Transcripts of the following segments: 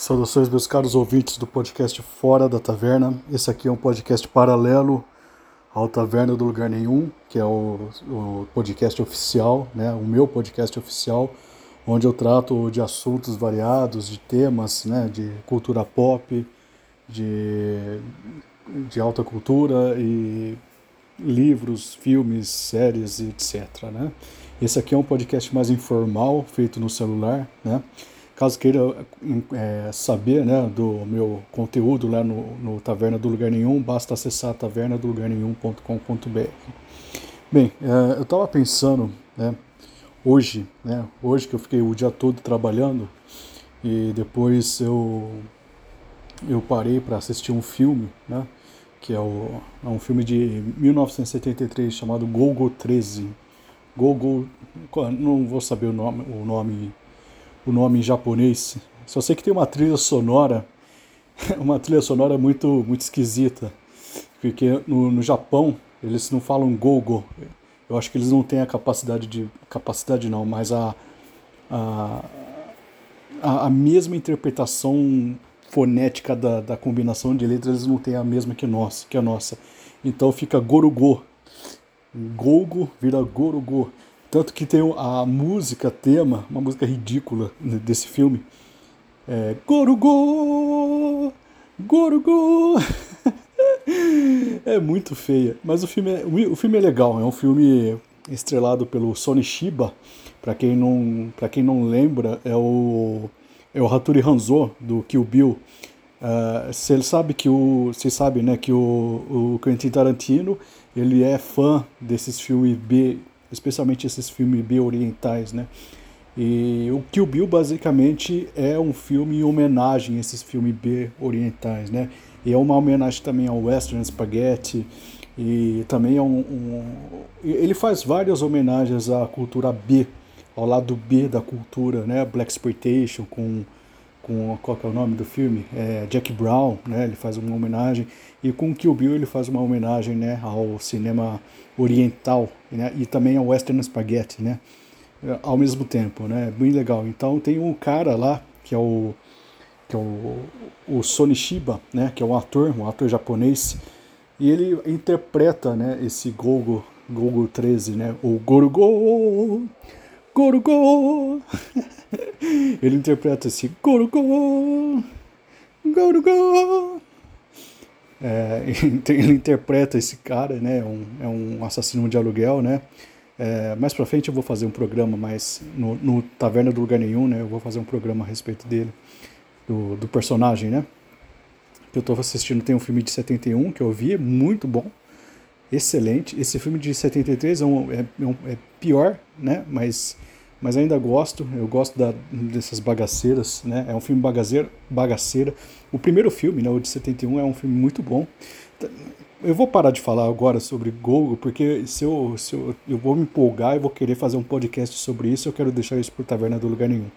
Saudações, meus caros ouvintes do podcast Fora da Taverna. Esse aqui é um podcast paralelo ao Taverna do Lugar Nenhum, que é o, o, podcast oficial, né, o meu podcast oficial, onde eu trato de assuntos variados, de temas, né, de cultura pop, de, de alta cultura e livros, filmes, séries, etc. Né? Esse aqui é um podcast mais informal, feito no celular, né? Caso queira é, saber né, do meu conteúdo lá no, no Taverna do Lugar Nenhum, basta acessar tavernadolugarnenhum.com.br. Bem, é, eu estava pensando, né, hoje, né, hoje que eu fiquei o dia todo trabalhando e depois eu, eu parei para assistir um filme, né, que é, o, é um filme de 1973 chamado Golgo 13. Golgo, não vou saber o nome, o nome o nome em japonês. Só sei que tem uma trilha sonora, uma trilha sonora muito, muito esquisita. Porque no, no Japão eles não falam gogo. Eu acho que eles não têm a capacidade de. Capacidade não, mas a. a, a mesma interpretação fonética da, da combinação de letras eles não têm a mesma que, nossa, que a nossa. Então fica Gorugo. Gogo vira Gorugo. Tanto que tem a música tema, uma música ridícula desse filme. É Gorugo! Gorugo! é muito feia. Mas o filme é, o filme é legal. É um filme estrelado pelo Sony Shiba. Para quem não, quem não lembra, é o é o Hattori Hanzo do Kill Bill. Uh, você sabe que o sabe, né, que o, o Quentin Tarantino ele é fã desses filmes B especialmente esses filmes B orientais, né? E o Kill Bill basicamente é um filme em homenagem a esses filmes B orientais, né? E é uma homenagem também ao Western Spaghetti e também é um, um ele faz várias homenagens à cultura B, ao lado B da cultura, né? Black exploitation com com qual é o nome do filme? É Jack Brown, né? Ele faz uma homenagem e com Kill Bill ele faz uma homenagem, né, ao cinema oriental, né? E também ao western spaghetti, né? Ao mesmo tempo, né? Bem legal. Então tem um cara lá que é o que é o, o Sony Shiba, né? Que é um ator, um ator japonês e ele interpreta, né? Esse Gogo Gogo 13, né? O Gorugo Gorugo Ele interpreta esse Gorugo Gorugo é, ele interpreta esse cara, né? É um, é um assassino de aluguel, né? É, mais pra frente eu vou fazer um programa mais no, no, Taverna do Lugar Nenhum, né? Eu vou fazer um programa a respeito dele, do, do personagem, né? Que eu tô assistindo tem um filme de 71 que eu vi, é muito bom, excelente. Esse filme de 73 é, um, é, é, é pior, né? Mas mas ainda gosto, eu gosto da, dessas bagaceiras, né? É um filme bagaceira, bagaceira. O primeiro filme, né, o de 71, é um filme muito bom. Eu vou parar de falar agora sobre Gogo, porque se eu, se eu, eu vou me empolgar e vou querer fazer um podcast sobre isso, eu quero deixar isso por Taverna do Lugar Nenhum.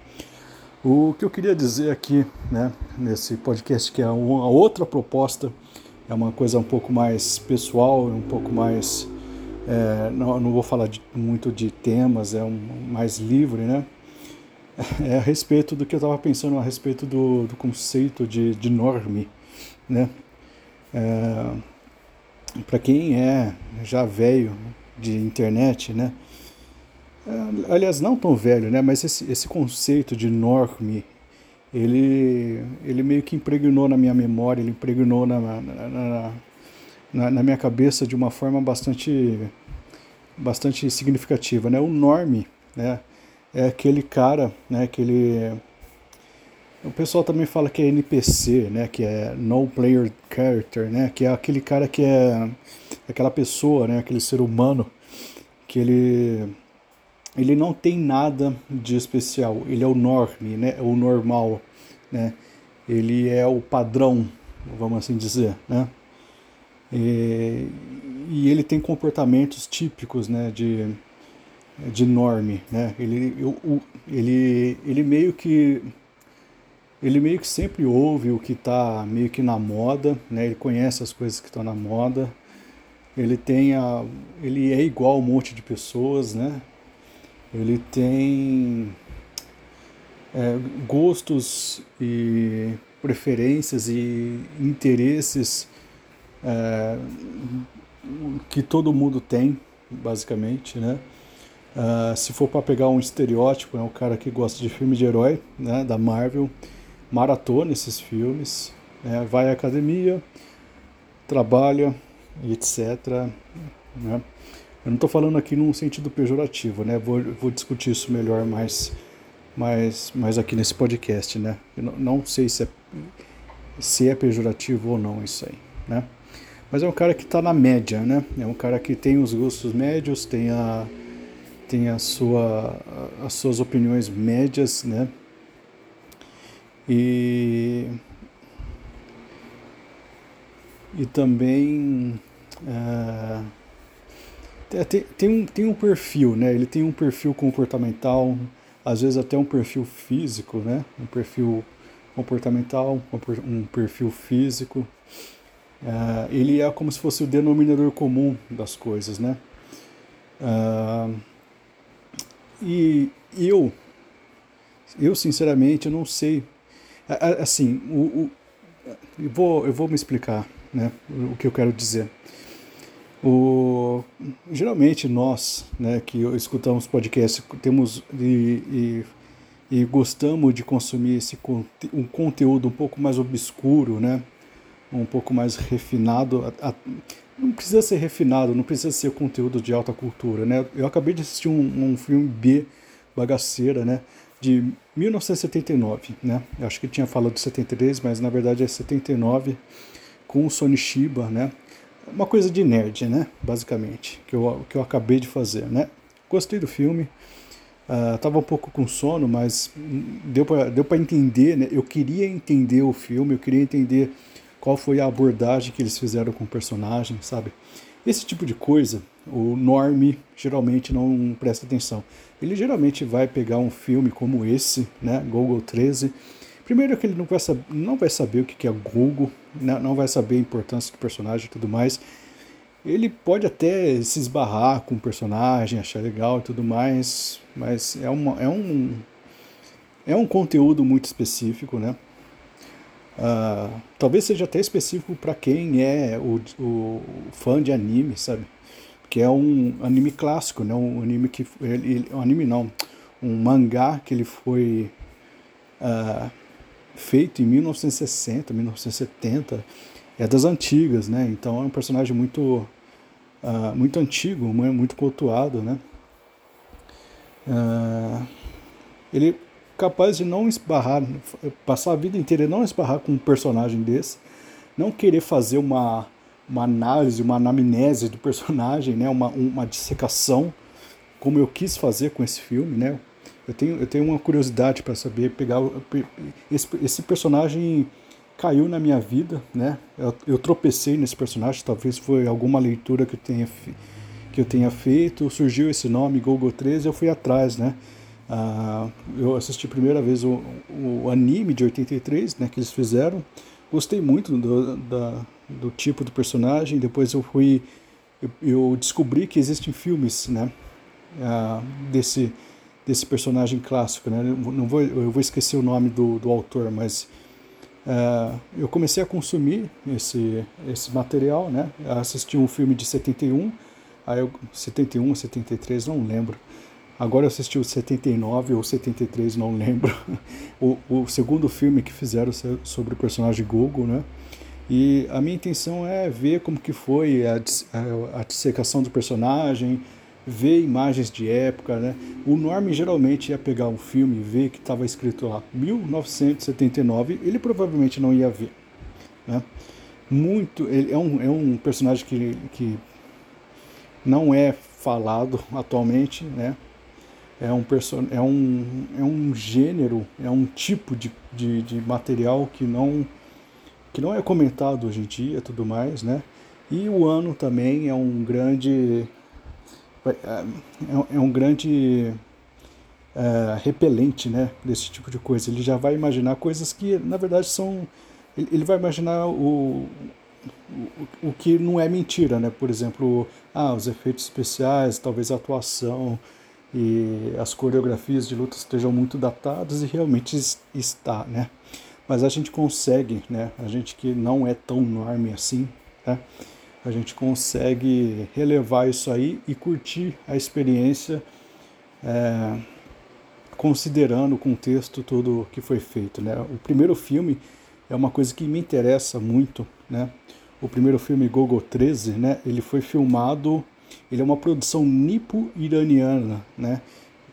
O que eu queria dizer aqui, né, nesse podcast, que é uma outra proposta, é uma coisa um pouco mais pessoal, um pouco mais é, não, não, vou falar de, muito de temas, é um mais livre, né? É a respeito do que eu estava pensando a respeito do, do conceito de, de norme, né? É, Para quem é já velho de internet, né? É, aliás, não tão velho, né? Mas esse, esse conceito de norme, ele, ele meio que impregnou na minha memória, ele impregnou na, na, na na, na, minha cabeça de uma forma bastante, bastante significativa. Né? O Norme né, é aquele cara, né, aquele. O pessoal também fala que é NPC, né, que é No Player Character, né, que é aquele cara que é aquela pessoa, né, aquele ser humano que ele ele não tem nada de especial. Ele é o norme, né, o normal, né. Ele é o padrão, vamos assim dizer, né. E, e ele tem comportamentos típicos né, de, de norme. Né? Ele, eu, ele, ele meio que ele meio que sempre ouve o que está meio que na moda, né? ele conhece as coisas que estão na moda, ele tem a, ele é igual a um monte de pessoas, né? ele tem é, gostos e preferências e interesses é, que todo mundo tem, basicamente, né? Uh, se for para pegar um estereótipo, é um cara que gosta de filme de herói, né, da Marvel, maratona esses filmes, né, vai à academia, trabalha etc. Né? Eu não estou falando aqui num sentido pejorativo, né? Vou, vou discutir isso melhor mais, mais, mais aqui nesse podcast, né? Eu não, não sei se é, se é pejorativo ou não isso aí, né? Mas é um cara que está na média, né? É um cara que tem os gostos médios, tem, a, tem a sua, as suas opiniões médias, né? E, e também... Uh, é, tem, tem, um, tem um perfil, né? Ele tem um perfil comportamental, às vezes até um perfil físico, né? Um perfil comportamental, um perfil físico. Uh, ele é como se fosse o denominador comum das coisas, né? Uh, e eu, eu sinceramente, eu não sei. Assim, o, o, eu, vou, eu vou me explicar né, o que eu quero dizer. O, geralmente nós, né, que escutamos podcast, temos e, e, e, gostamos de consumir esse um conteúdo um pouco mais obscuro, né, um pouco mais refinado. A, a, não precisa ser refinado, não precisa ser conteúdo de alta cultura, né? Eu acabei de assistir um, um filme B bagaceira, né, de 1979, né? Eu acho que tinha falado de 73, mas na verdade é 79 com o Sony Shiba, né? uma coisa de nerd, né? Basicamente, que eu, que eu acabei de fazer, né? Gostei do filme. Uh, tava um pouco com sono, mas deu para deu entender, né? Eu queria entender o filme, eu queria entender qual foi a abordagem que eles fizeram com o personagem, sabe? Esse tipo de coisa, o norme geralmente não presta atenção. Ele geralmente vai pegar um filme como esse, né? Google 13, Primeiro que ele não vai, saber, não vai saber o que é Google, né, não vai saber a importância do personagem e tudo mais. Ele pode até se esbarrar com o personagem, achar legal e tudo mais, mas é, uma, é, um, é um conteúdo muito específico, né? Uh, talvez seja até específico para quem é o, o, fã de anime, sabe? Que é um anime clássico, né? Um anime que ele, um anime não, um mangá que ele foi uh, feito em 1960, 1970, é das antigas, né? Então é um personagem muito, uh, muito antigo, muito cultuado, né? Ele capaz de não esbarrar, passar a vida inteira e não esbarrar com um personagem desse, não querer fazer uma, uma análise, uma anamnese do personagem, né? Uma, uma dissecação, como eu quis fazer com esse filme, né? Eu tenho, eu tenho uma curiosidade para saber pegar esse, esse personagem caiu na minha vida, né? Eu, eu, tropecei nesse personagem, talvez foi alguma leitura que eu tenha que eu tenha feito, surgiu esse nome Google 13, eu fui atrás, né? Ah, eu assisti a primeira vez o, o, anime de 83, né, que eles fizeram. Gostei muito do, da, do tipo do personagem. Depois eu fui, eu, eu descobri que existem filmes, né, ah, desse desse personagem clássico, né? Não vou, eu vou esquecer o nome do, do autor, mas uh, eu comecei a consumir esse, esse material, né? Assisti um filme de 71, aí eu, 71, 73, não lembro. Agora eu assisti o 79 ou 73, não lembro. o, o segundo filme que fizeram sobre o personagem Google, né? E a minha intenção é ver como que foi a, a, a dissecação do personagem, ver imagens de época, né? O Norm geralmente ia pegar um filme e ver que estava escrito lá 1979, ele provavelmente não ia ver, né? Muito, ele é um, é um personagem que, que não é falado atualmente, né? É um, person, é, um, é um gênero, é um tipo de, de, de material que não, que não é comentado hoje em dia tudo mais, né? E o ano também é um grande é, é, é um grande é, repelente né, desse tipo de coisa. Ele já vai imaginar coisas que, na verdade, são. Ele vai imaginar o, o, o que não é mentira, né? Por exemplo, ah, os efeitos especiais, talvez a atuação, e as coreografias de luta estejam muito datadas e realmente está, né? Mas a gente consegue, né? A gente que não é tão enorme assim, né? A gente consegue relevar isso aí e curtir a experiência é, considerando o contexto todo que foi feito, né? O primeiro filme é uma coisa que me interessa muito, né? O primeiro filme Gogo 13, né? Ele foi filmado, ele é uma produção nipo-iraniana, né?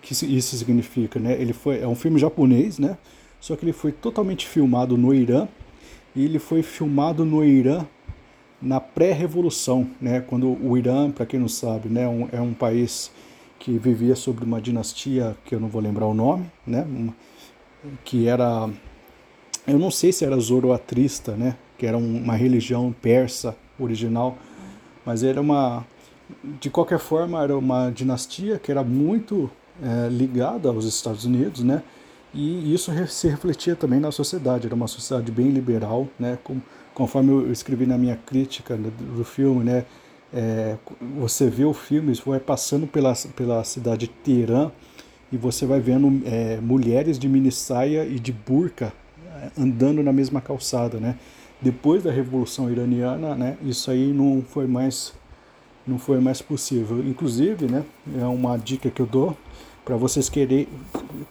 que isso significa, né? Ele foi é um filme japonês, né? Só que ele foi totalmente filmado no Irã e ele foi filmado no Irã na pré-revolução, né? Quando o Irã, para quem não sabe, né, um, é um país que vivia sobre uma dinastia que eu não vou lembrar o nome, né? Que era eu não sei se era zoroatrista, né? Que era uma religião persa original, mas era uma de qualquer forma era uma dinastia que era muito é, ligada aos Estados Unidos, né? E isso se refletia também na sociedade, era uma sociedade bem liberal, né? Com, conforme eu escrevi na minha crítica do, do filme, né? É, você vê o filme, vai passando pela, pela cidade de Teherã e você vai vendo é, mulheres de mini saia e de burca é, andando na mesma calçada, né? Depois da Revolução Iraniana, né? Isso aí não foi mais não foi mais possível. Inclusive, né? É uma dica que eu dou para vocês querem,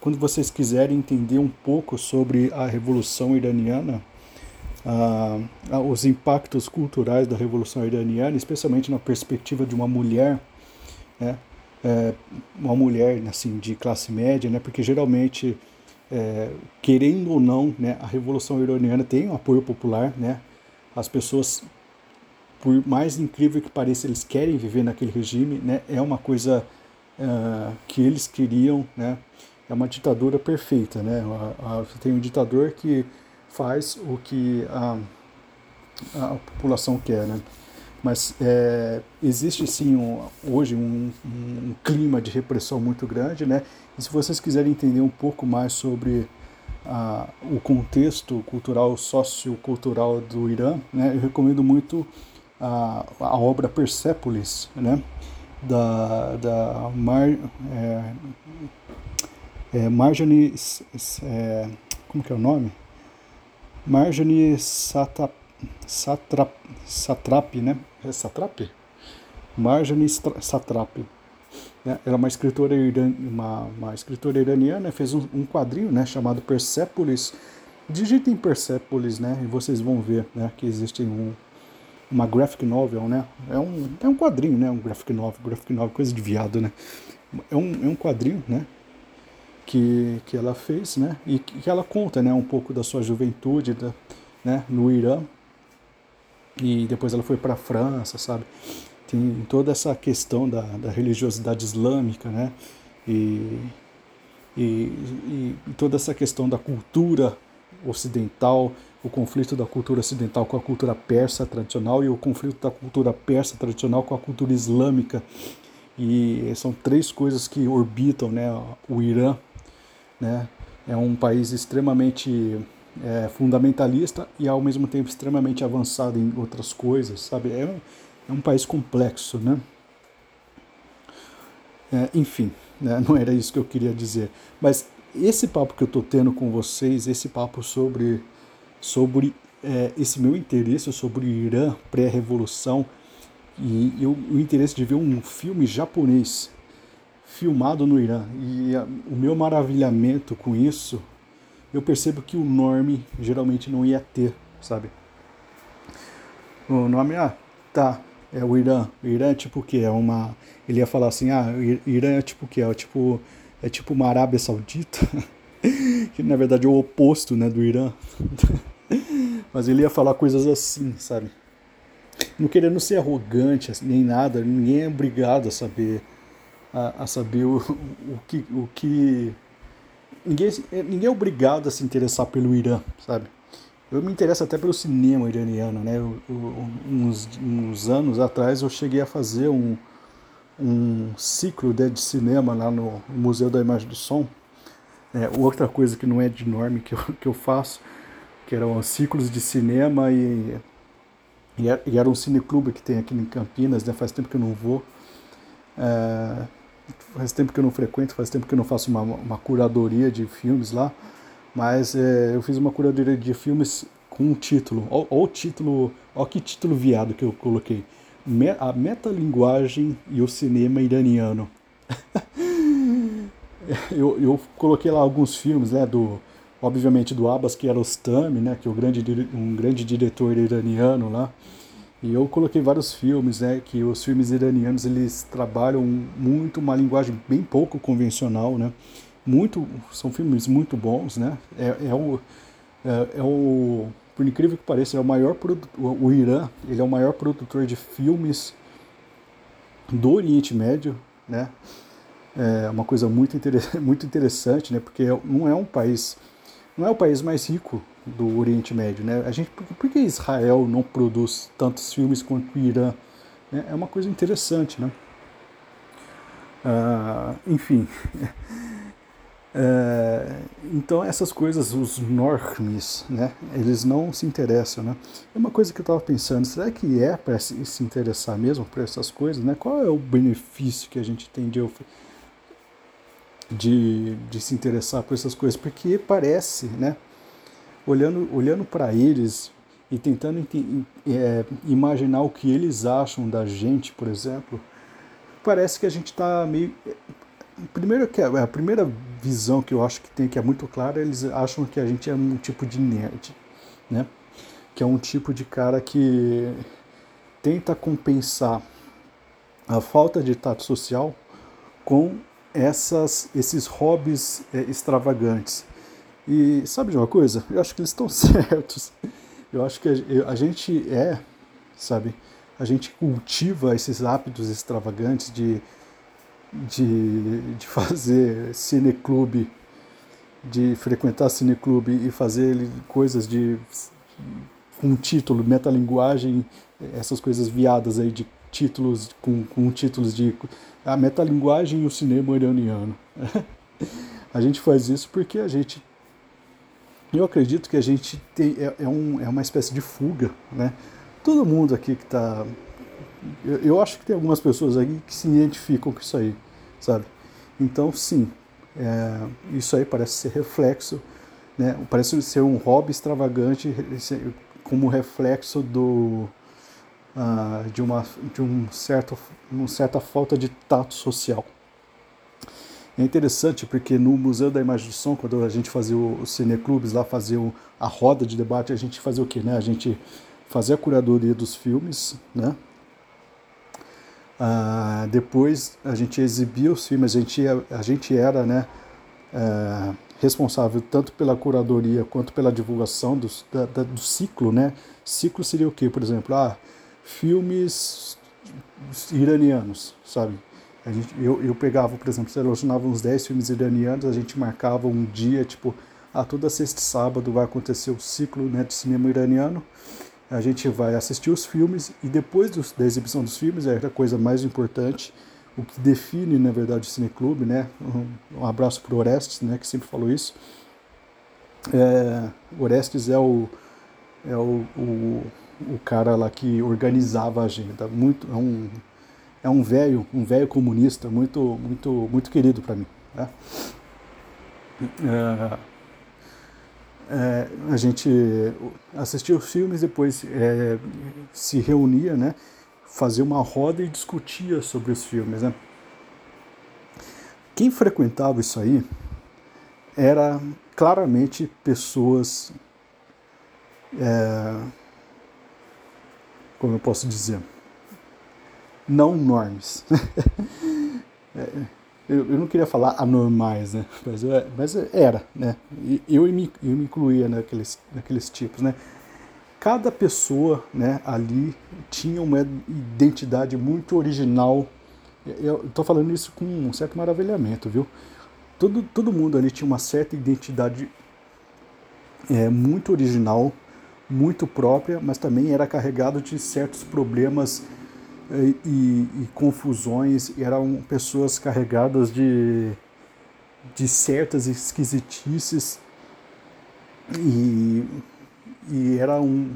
quando vocês quiserem entender um pouco sobre a Revolução Iraniana, ah, os impactos culturais da Revolução Iraniana, especialmente na perspectiva de uma mulher, né, é, uma mulher assim de classe média, né, porque geralmente, é, querendo ou não, né, a Revolução Iraniana tem um apoio popular, né, as pessoas, por mais incrível que pareça, eles querem viver naquele regime, né, é uma coisa uh, que eles queriam, né? É uma ditadura perfeita, né? Tem um ditador que faz o que a, a população quer, né? Mas é, existe sim um, hoje um, um, clima de repressão muito grande, né? E se vocês quiserem entender um pouco mais sobre a, o contexto cultural, sociocultural do Irã, né? Eu recomendo muito a, a obra Persepolis, né? da, da Mar, é, é, Marjorie, é, como que é o nome? Marjorie Satrap, Satrap, Satrap né? É Satrap? Marjorie Satrap. Né? Ela é uma escritora, iran, uma, uma escritora iraniana, fez um, um quadrinho né, chamado Persepolis. Digitem Persepolis, né? E vocês vão ver né, que existe um, uma graphic novel, né? É um, é um quadrinho, né? Um graphic novel, graphic novel, coisa de viado, né? É um, é um quadrinho, né? Que, que ela fez, né? E que ela conta, né? Um pouco da sua juventude, da, né? No Irã. E depois ela foi para a França, sabe? Tem toda essa questão da, da religiosidade islâmica, né? E, e, e toda essa questão da cultura ocidental, o conflito da cultura ocidental com a cultura persa tradicional e o conflito da cultura persa tradicional com a cultura islâmica. E são três coisas que orbitam né, o Irã. Né? É um país extremamente é, fundamentalista e ao mesmo tempo extremamente avançado em outras coisas, sabe? É, é um país complexo, né? É, enfim, né? não era isso que eu queria dizer. Mas esse papo que eu estou tendo com vocês, esse papo sobre sobre é, esse meu interesse sobre o Irã pré-revolução e eu, o interesse de ver um filme japonês filmado no Irã e a, o meu maravilhamento com isso, eu percebo que o norme geralmente não ia ter, sabe? O nome, ah, tá, é o Irã. O Irã é tipo o quê? É uma. Ele ia falar assim, ah, o Irã é tipo o quê? É tipo, é tipo uma Arábia Saudita, que na verdade é o oposto né, do Irã. Mas ele ia falar coisas assim, sabe? Não querendo ser arrogante assim, nem nada, ninguém é obrigado a saber a, a saber o, o, que o que ninguém ninguém é obrigado a se interessar pelo Irã, sabe? Eu me interesso até pelo cinema iraniano, né? Eu, eu, uns, uns anos atrás eu cheguei a fazer um, um ciclo de, de cinema lá no Museu da Imagem do Som. É, outra coisa que não é de norme que eu, que eu faço que eram ciclos de cinema e, e, era um cineclube que tem aqui em Campinas, né? faz tempo que eu não vou. É, faz tempo que eu não frequento, faz tempo que eu não faço uma, uma curadoria de filmes lá, mas é, eu fiz uma curadoria de filmes com um título, olha o título, olha que título viado que eu coloquei, a metalinguagem e o cinema iraniano. eu, eu coloquei lá alguns filmes, né, do, obviamente do Abbas Kiarostami, né, que é o grande, um grande diretor iraniano lá, e eu coloquei vários filmes, né, que os filmes iranianos eles trabalham muito uma linguagem bem pouco convencional, né, muito, são filmes muito bons, né, é, é o, é, é o, por incrível que pareça, é o maior, o, Irã, ele é o maior produtor de filmes do Oriente Médio, né, é uma coisa muito, muito interessante, né? Porque não é um país, não é o país mais rico do Oriente Médio, né? A gente, por, por que Israel não produz tantos filmes quanto o Irã? Né? É uma coisa interessante, né? Ah, enfim. É, então essas coisas, os normes, né, eles não se interessam, né? É uma coisa que eu estava pensando, será que é para se, se interessar mesmo por essas coisas, né? Qual é o benefício que a gente tem de de, de se interessar por essas coisas, porque parece, né, olhando, olhando para eles e tentando é, imaginar o que eles acham da gente, por exemplo, parece que a gente está meio. Primeiro que a, a primeira visão que eu acho que tem que é muito clara, eles acham que a gente é um tipo de nerd, né? Que é um tipo de cara que tenta compensar a falta de tato social com essas, esses hobbies é, extravagantes. E sabe de uma coisa? Eu acho que eles estão certos. Eu acho que a, a, gente é, sabe, a gente cultiva esses hábitos extravagantes de, de, de fazer cineclube, de frequentar cineclube e fazer coisas de com título, metalinguagem, essas coisas viadas aí de títulos com, com títulos de a metalinguagem e o cinema iraniano. a gente faz isso porque a gente. Eu acredito que a gente tem, é, é, um, é uma espécie de fuga, né? Todo mundo aqui que está. Eu, eu, acho que tem algumas pessoas aqui que se identificam com isso aí, sabe? Então, sim, é, isso aí parece ser reflexo, né? Parece ser um hobby extravagante como reflexo do, uh, de, uma, de um certo, uma certa falta de tato social. É interessante porque no Museu da Imagem do Som, quando a gente fazia os cineclubes lá, fazia a roda de debate, a gente fazia o quê? Né? A gente fazia a curadoria dos filmes, né? Uh, depois a gente exibia os filmes, a gente, a gente era né, uh, responsável tanto pela curadoria quanto pela divulgação da, da, do ciclo. Né? Ciclo seria o quê? Por exemplo, ah, filmes iranianos, sabe? A gente, eu, eu pegava, por exemplo, selecionava uns 10 filmes iranianos, a gente marcava um dia, tipo, a ah, toda sexta e sábado vai acontecer o ciclo né, de cinema iraniano. A gente vai assistir os filmes e depois dos, da exibição dos filmes, é a coisa mais importante, o que define, na verdade, o cineclube, né? Um, um abraço para o Orestes, né, que sempre falou isso. É, Orestes é o, é o, o o cara lá que organizava a agenda. Muito, é um é um velho, um velho comunista muito muito muito querido para mim. Né? É, é, a gente assistia os filmes, depois é, se reunia, né? Fazia uma roda e discutia sobre os filmes, né? Quem frequentava isso aí era claramente pessoas é, como eu posso dizer, não normes. É, eu, não queria falar anormais, né? Mas, eu, mas era, né? Eu, eu, me, eu me incluía naqueles, naqueles tipos, né? Cada pessoa né, ali tinha uma identidade muito original. Eu estou falando isso com um certo maravilhamento, viu? Todo, todo mundo ali tinha uma certa identidade é, muito original, muito própria, mas também era carregado de certos problemas e, e, e confusões, eram pessoas carregadas de, de certas esquisitices e, e eram,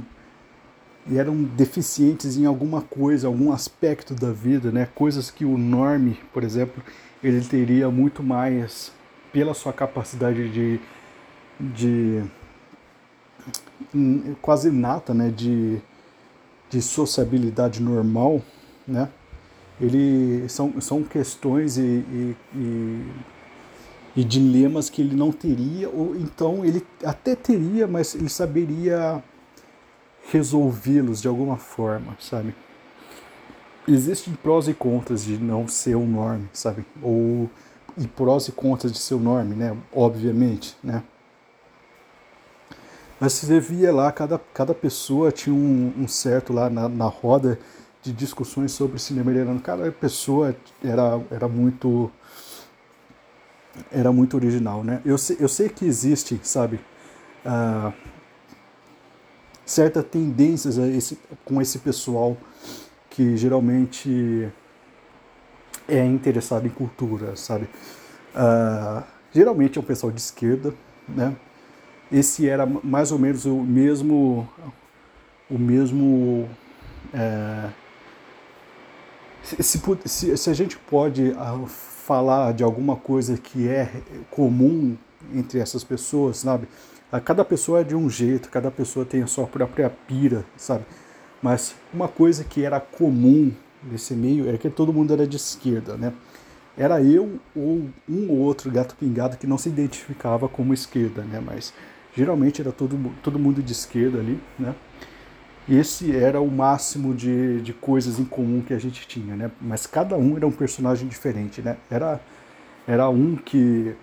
eram deficientes em alguma coisa, algum aspecto da vida, né? coisas que o norme, por exemplo, ele teria muito mais, pela sua capacidade de, de quase inata, né, de, de sociabilidade normal, né, ele são, são questões e, e, e, e dilemas que ele não teria, ou então ele até teria, mas ele saberia resolvê-los de alguma forma, sabe? Existem prós e contras de não ser um norme, sabe? Ou e prós e contras de ser um norme, né? Obviamente, né? Mas você via lá, cada, cada pessoa tinha um, um certo lá na, na roda de discussões sobre cinema iraniano. Cada pessoa era, era muito era muito original, né? Eu sei, eu sei que existe, sabe, uh, certas tendências a esse, com esse pessoal que geralmente é interessado em cultura, sabe? Uh, geralmente é um pessoal de esquerda, né? Esse era mais ou menos o mesmo, o mesmo é, se, se, se, a gente pode uh, falar de alguma coisa que é comum entre essas pessoas, sabe? Cada pessoa é de um jeito, cada pessoa tem a sua própria pira, sabe? Mas uma coisa que era comum nesse meio era que todo mundo era de esquerda, né? Era eu ou um ou outro gato pingado que não se identificava como esquerda, né? Mas geralmente era todo, todo mundo de esquerda ali, né? Esse era o máximo de, de coisas em comum que a gente tinha, né? Mas cada um era um personagem diferente, né? Era, era um que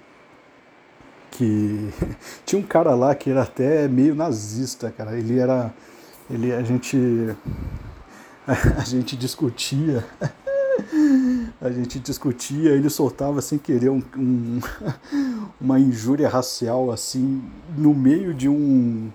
que tinha um cara lá que era até meio nazista, cara. Ele era ele a gente a gente discutia a gente discutia, ele soltava sem querer um, um, uma injúria racial assim no meio de um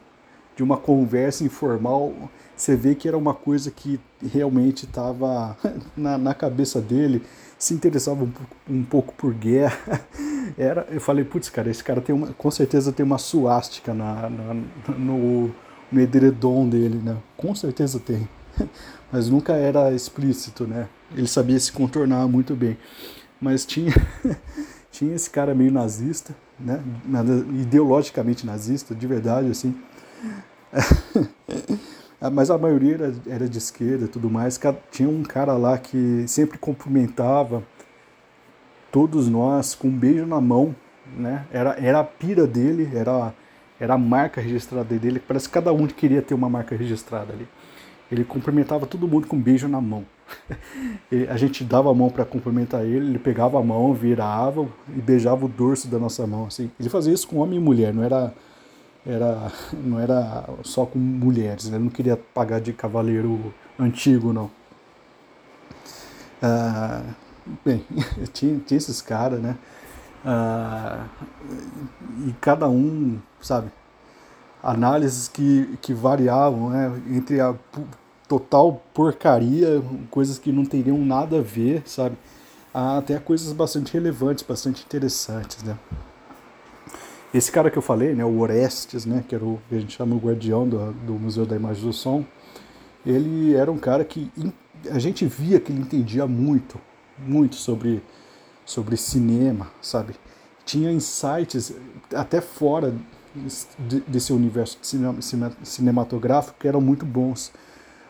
de uma conversa informal. Você vê que era uma coisa que realmente estava na, na cabeça dele se interessava um, um pouco por guerra. Era, eu falei, putz, cara, esse cara tem uma, com certeza tem uma suástica na, na, no, no edredom dele, né? Com certeza tem. Mas nunca era explícito, né? Ele sabia se contornar muito bem. Mas tinha, tinha esse cara meio nazista, né? Ideologicamente nazista, de verdade, assim. mas a maioria era, era de esquerda e tudo mais. Tinha um cara lá que sempre cumprimentava todos nós com um beijo na mão, né? Era, era a pira dele, era, era a marca registrada dele. Parece que cada um queria ter uma marca registrada ali. Ele cumprimentava todo mundo com um beijo na mão. a gente dava a mão para cumprimentar ele, ele pegava a mão, virava e beijava o dorso da nossa mão. Assim. Ele fazia isso com homem e mulher, não era era, não era só com mulheres, né? ele não queria pagar de cavaleiro antigo, não. Ah, bem, tinha, tinha esses caras, né? Ah, e cada um, sabe, análises que, que variavam, né? Entre a total porcaria, coisas que não teriam nada a ver, sabe? Até coisas bastante relevantes, bastante interessantes, né? Esse cara que eu falei, né, o Orestes, né, que era o que a gente chama o guardião do, do Museu da Imagem do Som, ele era um cara que a gente via que ele entendia muito, muito sobre, sobre cinema, sabe? Tinha insights até fora desse universo de cinema, cinematográfico que eram muito bons.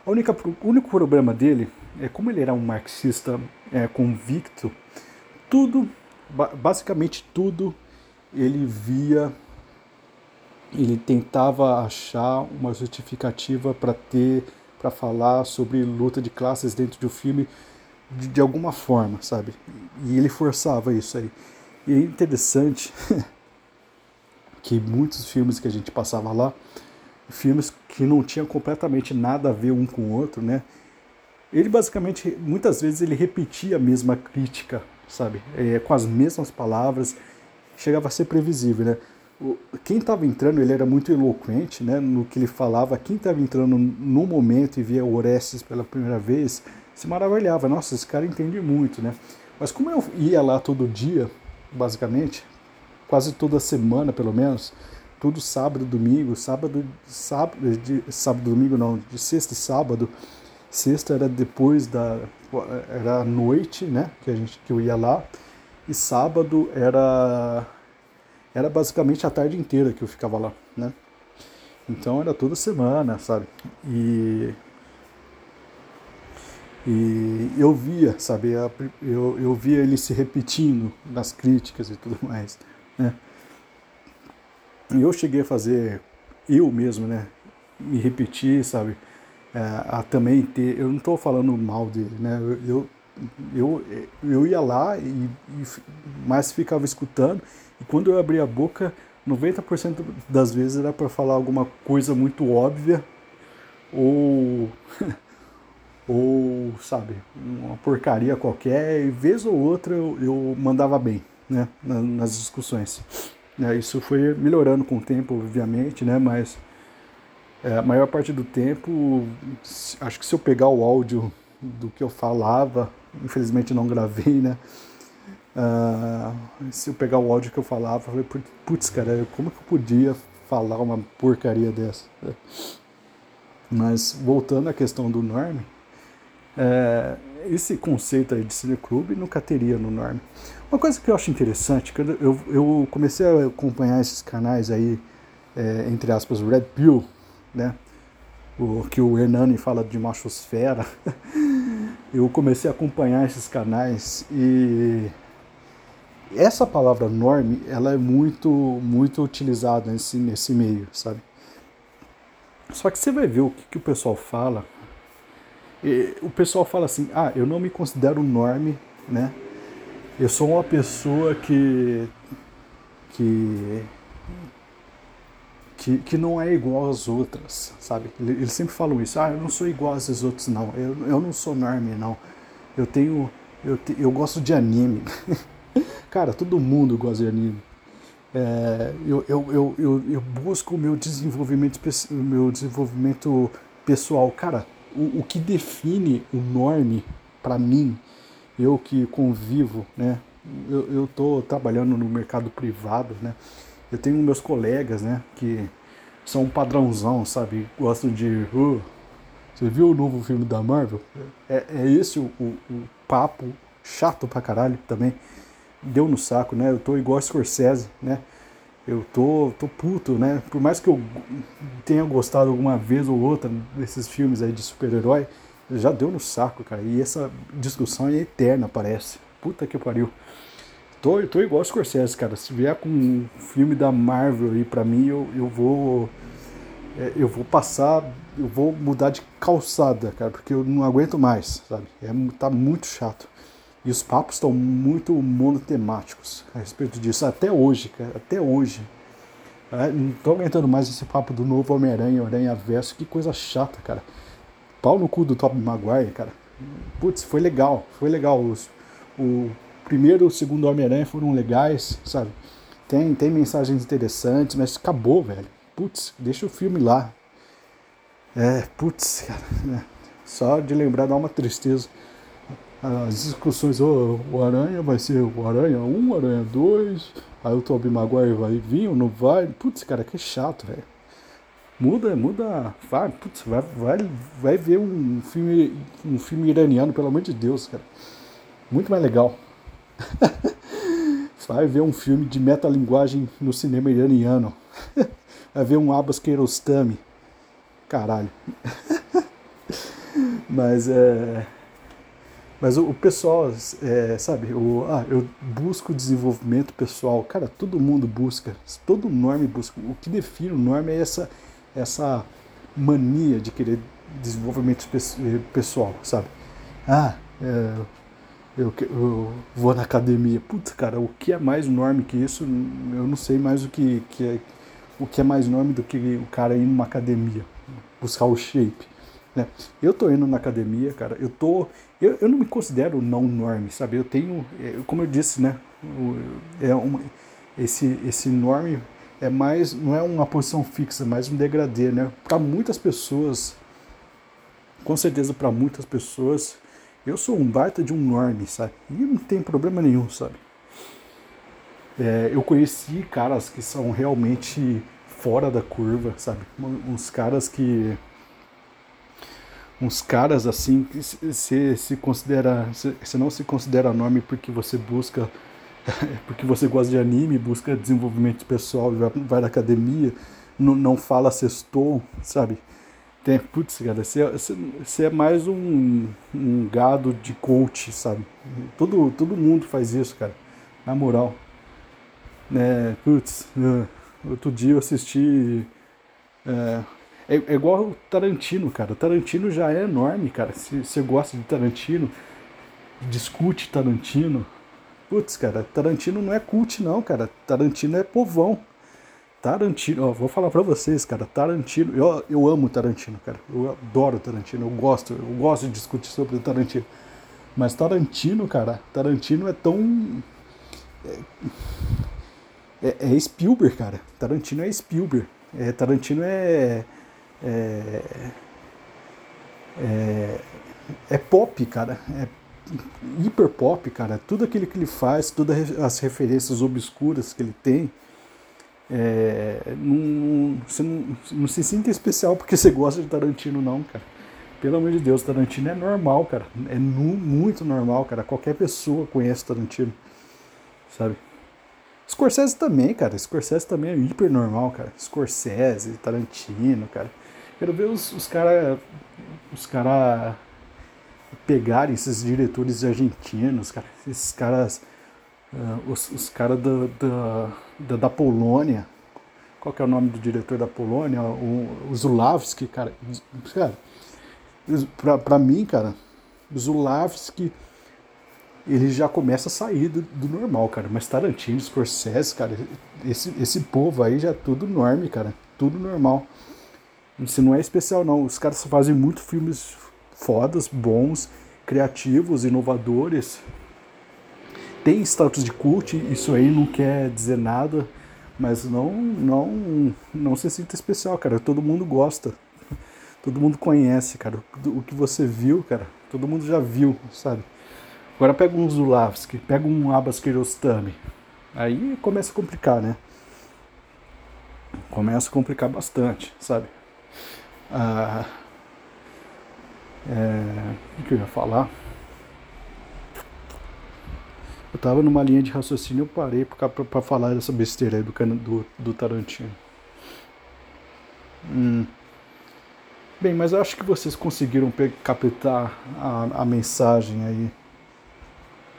A única, o único problema dele é como ele era um marxista é, convicto, tudo, basicamente tudo ele via, ele tentava achar uma justificativa para ter, para falar sobre luta de classes dentro do filme de, de alguma forma, sabe? E ele forçava isso aí. E é interessante que muitos filmes que a gente passava lá, filmes que não tinham completamente nada a ver um com o outro, né? Ele basicamente, muitas vezes, ele repetia a mesma crítica, sabe? É, com as mesmas palavras, chegava a ser previsível, né? O, quem estava entrando, ele era muito eloquente, né? No que ele falava, quem estava entrando no momento e via Orestes pela primeira vez, se maravilhava. Nossa, esse cara entende muito, né? Mas como eu ia lá todo dia, basicamente, quase toda semana pelo menos, tudo sábado, domingo, sábado, sábado, de, sábado, domingo não, de sexta e sábado. Sexta era depois da, era noite, né? Que a gente que eu ia lá E sábado era era basicamente a tarde inteira que eu ficava lá, né? Então era toda semana, sabe? E e eu via, sabe, eu, eu via ele se repetindo nas críticas e tudo mais, né? Eu cheguei a fazer, eu mesmo, né, me repetir, sabe, é, a também ter, eu não estou falando mal dele, né, eu, eu, eu ia lá e, e mais ficava escutando, e quando eu abria a boca, 90% das vezes era para falar alguma coisa muito óbvia, ou ou, sabe, uma porcaria qualquer, e vez ou outra eu, eu mandava bem, né, nas discussões. É, isso foi melhorando com o tempo, obviamente, né, mas é, a maior parte do tempo, acho que se eu pegar o áudio do que eu falava, infelizmente não gravei, né, uh, se eu pegar o áudio que eu falava, eu falei, putz, cara, como que eu podia falar uma porcaria dessa? Mas voltando à questão do Norm, é, esse conceito aí de cineclube nunca teria no Norm. Uma coisa que eu acho interessante, que eu, eu comecei a acompanhar esses canais aí, é, entre aspas, Red Pill, né? O, que o Hernani fala de machosfera. eu comecei a acompanhar esses canais e essa palavra norme, ela é muito, muito utilizada nesse, nesse meio, sabe? Só que você vai ver o que, que o pessoal fala o pessoal fala assim: ah, eu não me considero norme, né? Eu sou uma pessoa que. que. que, que não é igual às outras, sabe? Eles sempre falam isso: ah, eu não sou igual às outros, não. Eu, eu não sou norme, não. Eu tenho. Eu, te, eu gosto de anime. Cara, todo mundo gosta de anime. É, eu, eu, eu, eu, eu busco o meu desenvolvimento, meu desenvolvimento pessoal. Cara, o, o que define o norme para mim, eu que convivo, né? Eu estou trabalhando no mercado privado, né? Eu tenho meus colegas, né? Que são um padrãozão, sabe? Gostam de. Uh, você viu o novo filme da Marvel? É, é esse o, o, o, papo chato pra caralho também. Deu no saco, né? Eu tô igual a Scorsese, né? eu tô, tô puto, né? Por mais que eu tenha gostado alguma vez ou outra desses filmes aí de super-herói, já deu no saco, cara. E essa discussão é eterna, parece. Puta que pariu. Tô, tô igual o Scorsese, cara. Se vier com um filme da Marvel aí pra mim, eu, eu vou. É, eu vou passar. Eu vou mudar de calçada, cara, porque eu não aguento mais, sabe? É, tá muito chato. E os papos estão muito monotemáticos a respeito disso, até hoje, cara, até hoje. É, não tô aguentando mais esse papo do novo Homem-Aranha, Aranha Verso, que coisa chata, cara. Pau no cu do Top Maguire, cara. Putz, foi legal, foi legal. Os, o primeiro e o segundo Homem-Aranha foram legais, sabe? Tem, tem mensagens interessantes, mas acabou, velho. Putz, deixa o filme lá. É, putz, cara. É, só de lembrar dá uma tristeza as discussões, oh, o Aranha vai ser o Aranha 1, o Aranha 2, aí o Tobey Maguire vai vir ou não vai. Putz, cara, que chato, velho. Muda, muda, vai, putz, vai, vai, vai ver um filme, um filme iraniano, pelo amor de Deus, cara. Muito mais legal. vai ver um filme de metalinguagem no cinema iraniano. vai ver um Abbas Kiarostami. Caralho. Mas é mas o, o pessoal, é, sabe, o, ah, eu busco desenvolvimento pessoal. Cara, todo mundo busca, todo norme busca. O que define o norme é essa, essa mania de querer desenvolvimento pessoal, sabe? Ah, é, eu, eu, vou na academia. Putz, cara, o que é mais norme que isso? Eu não sei mais o que, que é, o que é mais norme do que o cara ir numa academia, buscar o shape. Né? Eu tô indo na academia, cara, eu tô. Eu, eu não me considero não norme, sabe? Eu tenho, é, como eu disse, né? É uma, esse, esse norme é mais, não é uma posição fixa, é mais um degradê, né? Para muitas pessoas, com certeza para muitas pessoas, eu sou um baita de um norme, sabe? E não tem problema nenhum, sabe? É, eu conheci caras que são realmente fora da curva, sabe? Uns caras que uns caras assim que se, se considera se, não se considera nome porque você busca porque você gosta de anime, busca desenvolvimento pessoal, vai, vai na academia, não, não fala sextou, sabe? Tem, putz, cara, você, é mais um, um gado de coach, sabe? Todo, todo mundo faz isso, cara. Na moral. É, putz, é, outro dia eu assisti. É, é, é, igual o Tarantino, cara. O Tarantino já é enorme, cara. Se você gosta de Tarantino, discute Tarantino. Putz, cara, Tarantino não é cult, não, cara. Tarantino é povão. Tarantino, ó, vou falar pra vocês, cara, Tarantino, eu, eu amo Tarantino, cara, eu adoro Tarantino, eu gosto, eu gosto de discutir sobre Tarantino. Mas Tarantino, cara, Tarantino é tão. É, é, é Spielberg, cara. Tarantino é Spielberg. É, Tarantino é, é. É. É pop, cara. É hiper pop, cara. Tudo aquilo que ele faz, todas as referências obscuras que ele tem é, não, você não, não, se sinta especial porque você gosta de Tarantino, não, cara. Pelo amor de Deus, Tarantino é normal, cara. É nu, muito normal, cara. Qualquer pessoa conhece Tarantino, sabe? Scorsese também, cara. Scorsese também é hiper normal, cara. Scorsese, Tarantino, cara. Quero ver os, os caras os cara pegarem esses diretores argentinos, cara. Esses caras Uh, os, os caras da, da, da, da, Polônia, qual que é o nome do diretor da Polônia? O, o Zulavski, cara. Cara, pra, pra mim, cara, o ele já começa a sair do, do, normal, cara. Mas Tarantino, Scorsese, cara, esse, esse povo aí já é tudo norme, cara. Tudo normal. Isso não é especial, não. Os caras fazem muito filmes fodas, bons, criativos, inovadores, tem status de cult, isso aí não quer dizer nada, mas não, não, não se sinta especial, cara. Todo mundo gosta, todo mundo conhece, cara. O que você viu, cara, todo mundo já viu, sabe? Agora pega um Zulavski, pega um Abbas Kiarostami, aí começa a complicar, né? Começa a complicar bastante, sabe? Ah, é, o que eu ia falar? Eu tava numa linha de raciocínio eu parei para falar dessa besteira aí do, do, do Tarantino. Hum. Bem, mas eu acho que vocês conseguiram captar a, a mensagem aí.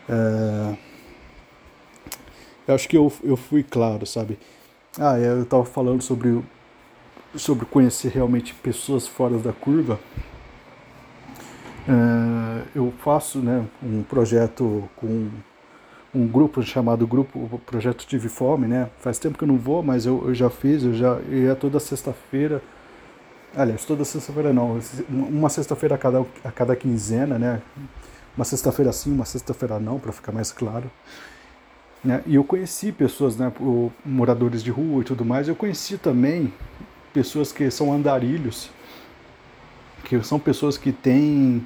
É... Eu acho que eu, eu fui claro, sabe? Ah, eu estava falando sobre, sobre conhecer realmente pessoas fora da curva. É, eu faço né, um projeto com um grupo chamado Grupo Projeto Tive Fome, né? Faz tempo que eu não vou, mas eu, eu já fiz, eu já ia toda sexta-feira. Aliás, toda sexta-feira não, uma sexta-feira a cada, a cada quinzena, né? Uma sexta-feira sim, uma sexta-feira não, para ficar mais claro. Né? E eu conheci pessoas, né, moradores de rua e tudo mais. Eu conheci também pessoas que são andarilhos, que são pessoas que têm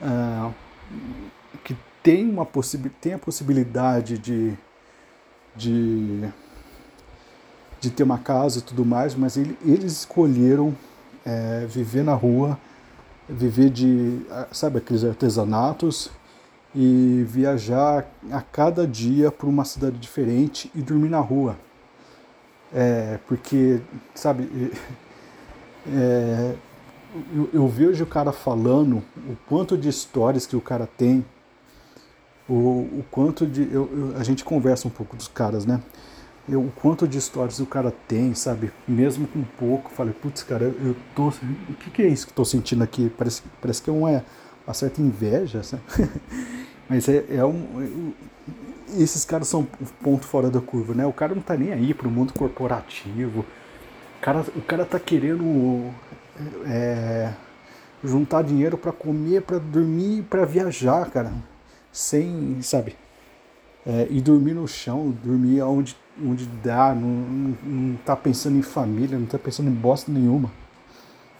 uh, que tem, uma possi tem a possibilidade de, de, de ter uma casa e tudo mais, mas ele, eles escolheram é, viver na rua, viver de, sabe, aqueles artesanatos e viajar a cada dia para uma cidade diferente e dormir na rua. É, porque, sabe, é, eu, eu, vejo o cara falando o quanto de histórias que o cara tem o, o quanto de. Eu, eu, a gente conversa um pouco dos caras, né? Eu, o quanto de histórias o cara tem, sabe? Mesmo com pouco, falei, putz, cara, eu, tô. O que, que é isso que eu tô sentindo aqui? Parece, parece que é uma, uma certa inveja, sabe? Mas é, é um. Esses caras são ponto fora da curva, né? O cara não tá nem aí pro mundo corporativo. O cara, o cara tá querendo é, juntar dinheiro para comer, para dormir, para viajar, cara sem, sabe? É, e dormir no chão, dormir onde, onde dá, não, não, não tá pensando em família, não tá pensando em bosta nenhuma,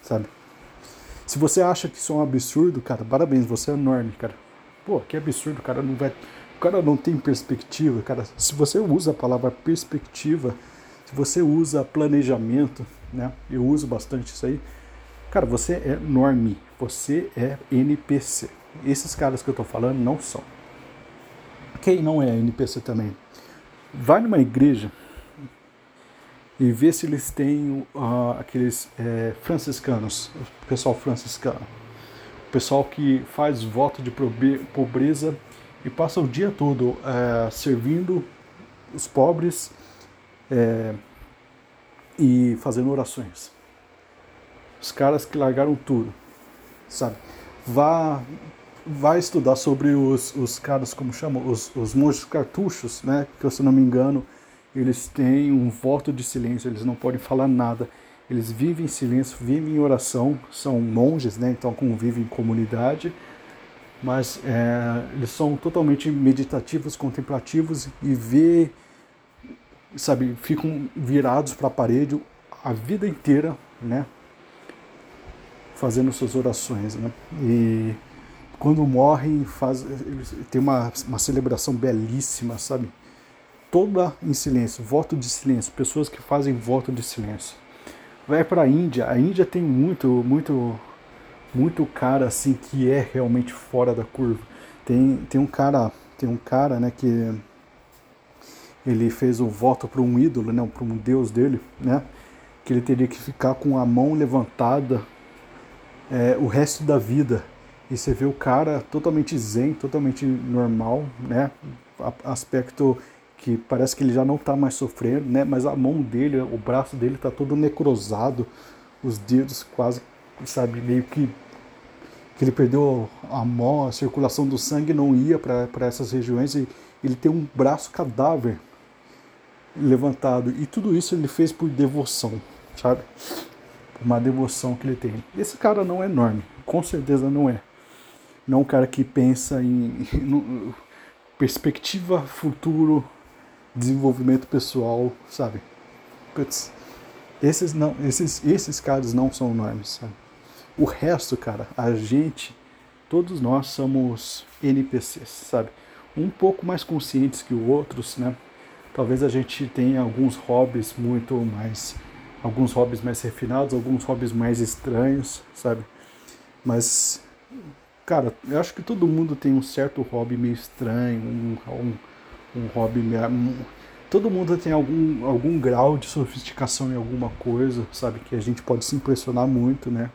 sabe? Se você acha que isso é um absurdo, cara, parabéns, você é enorme, cara. Pô, que absurdo, cara não vai. O cara não tem perspectiva, cara. Se você usa a palavra perspectiva, se você usa planejamento, né? Eu uso bastante isso aí. Cara, você é enorme, você é NPC. Esses caras que eu tô falando não são. quem não é NPC também, vai numa igreja e vê se eles têm uh, aqueles é, franciscanos, o pessoal franciscano, o pessoal que faz voto de pobreza e passa o dia todo é, servindo os pobres é, e fazendo orações. Os caras que largaram tudo, sabe? Vá, vá estudar sobre os, os caras, como chamam, os, os monges cartuchos, né? Que, se eu não me engano, eles têm um voto de silêncio, eles não podem falar nada. Eles vivem em silêncio, vivem em oração, são monges, né? Então convivem em comunidade, mas é, eles são totalmente meditativos, contemplativos e vê, sabe, ficam virados para a parede a vida inteira, né? Fazendo suas orações, né? E quando morrem, faz, tem uma, uma celebração belíssima, sabe? Toda em silêncio, voto de silêncio, pessoas que fazem voto de silêncio. Vai para a Índia, a Índia tem muito, muito, muito cara assim que é realmente fora da curva. Tem, tem um cara, tem um cara, né, que ele fez o voto para um ídolo, né, para um deus dele, né, que ele teria que ficar com a mão levantada é, o resto da vida e você vê o cara totalmente zen, totalmente normal, né? Aspecto que parece que ele já não está mais sofrendo, né? Mas a mão dele, o braço dele está todo necrosado, os dedos quase, sabe, meio que que ele perdeu a mão, a circulação do sangue não ia para essas regiões e ele tem um braço cadáver levantado e tudo isso ele fez por devoção, sabe? Uma devoção que ele tem. Esse cara não é enorme, com certeza não é não um cara que pensa em, em perspectiva, futuro, desenvolvimento pessoal, sabe? Puts, esses, não, esses, esses caras não são enormes, sabe? O resto, cara, a gente, todos nós somos NPCs, sabe? Um pouco mais conscientes que outros, né? Talvez a gente tenha alguns hobbies muito mais. Alguns hobbies mais refinados, alguns hobbies mais estranhos, sabe? Mas Cara, eu acho que todo mundo tem um certo hobby meio estranho, um, um, um hobby meio. Um, todo mundo tem algum, algum grau de sofisticação em alguma coisa, sabe? Que a gente pode se impressionar muito, né?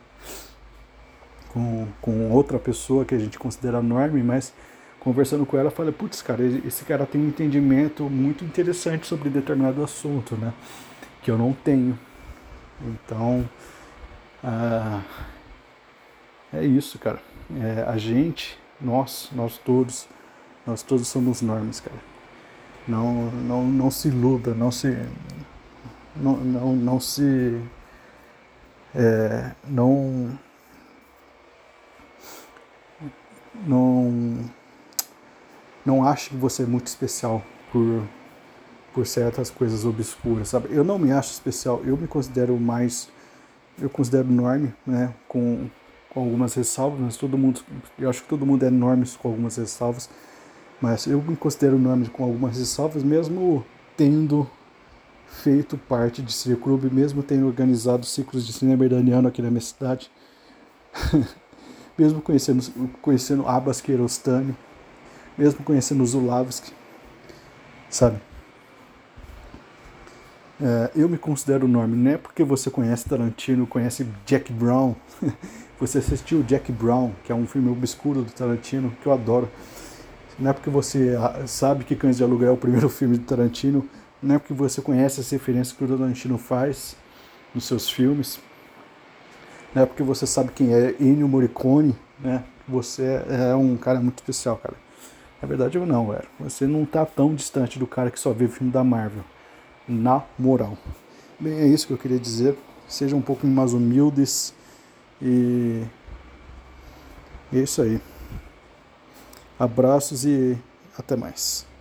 Com, com outra pessoa que a gente considera enorme, mas conversando com ela, falei, putz, cara, esse cara tem um entendimento muito interessante sobre determinado assunto, né? Que eu não tenho. Então, ah, é isso, cara. É, a gente, nós, nós todos, nós todos somos normas, cara. Não, não, não se iluda, não se, não, não, não se, é, não, não, não ache que você é muito especial por, por certas coisas obscuras, sabe? Eu não me acho especial, eu me considero mais, eu considero norme, né? Com com algumas ressalvas, mas todo mundo, eu acho que todo mundo é enorme com algumas ressalvas, mas eu me considero enorme com algumas ressalvas, mesmo tendo feito parte de Cine Clube, mesmo tendo organizado ciclos de cinema iraniano aqui na minha cidade, mesmo conhecendo, conhecendo Abbas Kiarostami, mesmo conhecendo Zulavski, sabe? É, eu me considero enorme, não é porque você conhece Tarantino, conhece Jack Brown, você assistiu Jack Brown, que é um filme obscuro do Tarantino, que eu adoro. Não é porque você ah, sabe que Cães de Aluguel é o primeiro filme do Tarantino, não é porque você conhece as referências que o Tarantino faz nos seus filmes, não é porque você sabe quem é Ennio Morricone, né? Você é um cara muito especial, cara. Na verdade, eu não, velho. Você não tá tão distante do cara que só vê filme da Marvel. Na moral. Bem, é isso que eu queria dizer. Sejam um pouco mais humildes e é isso aí. Abraços e até mais.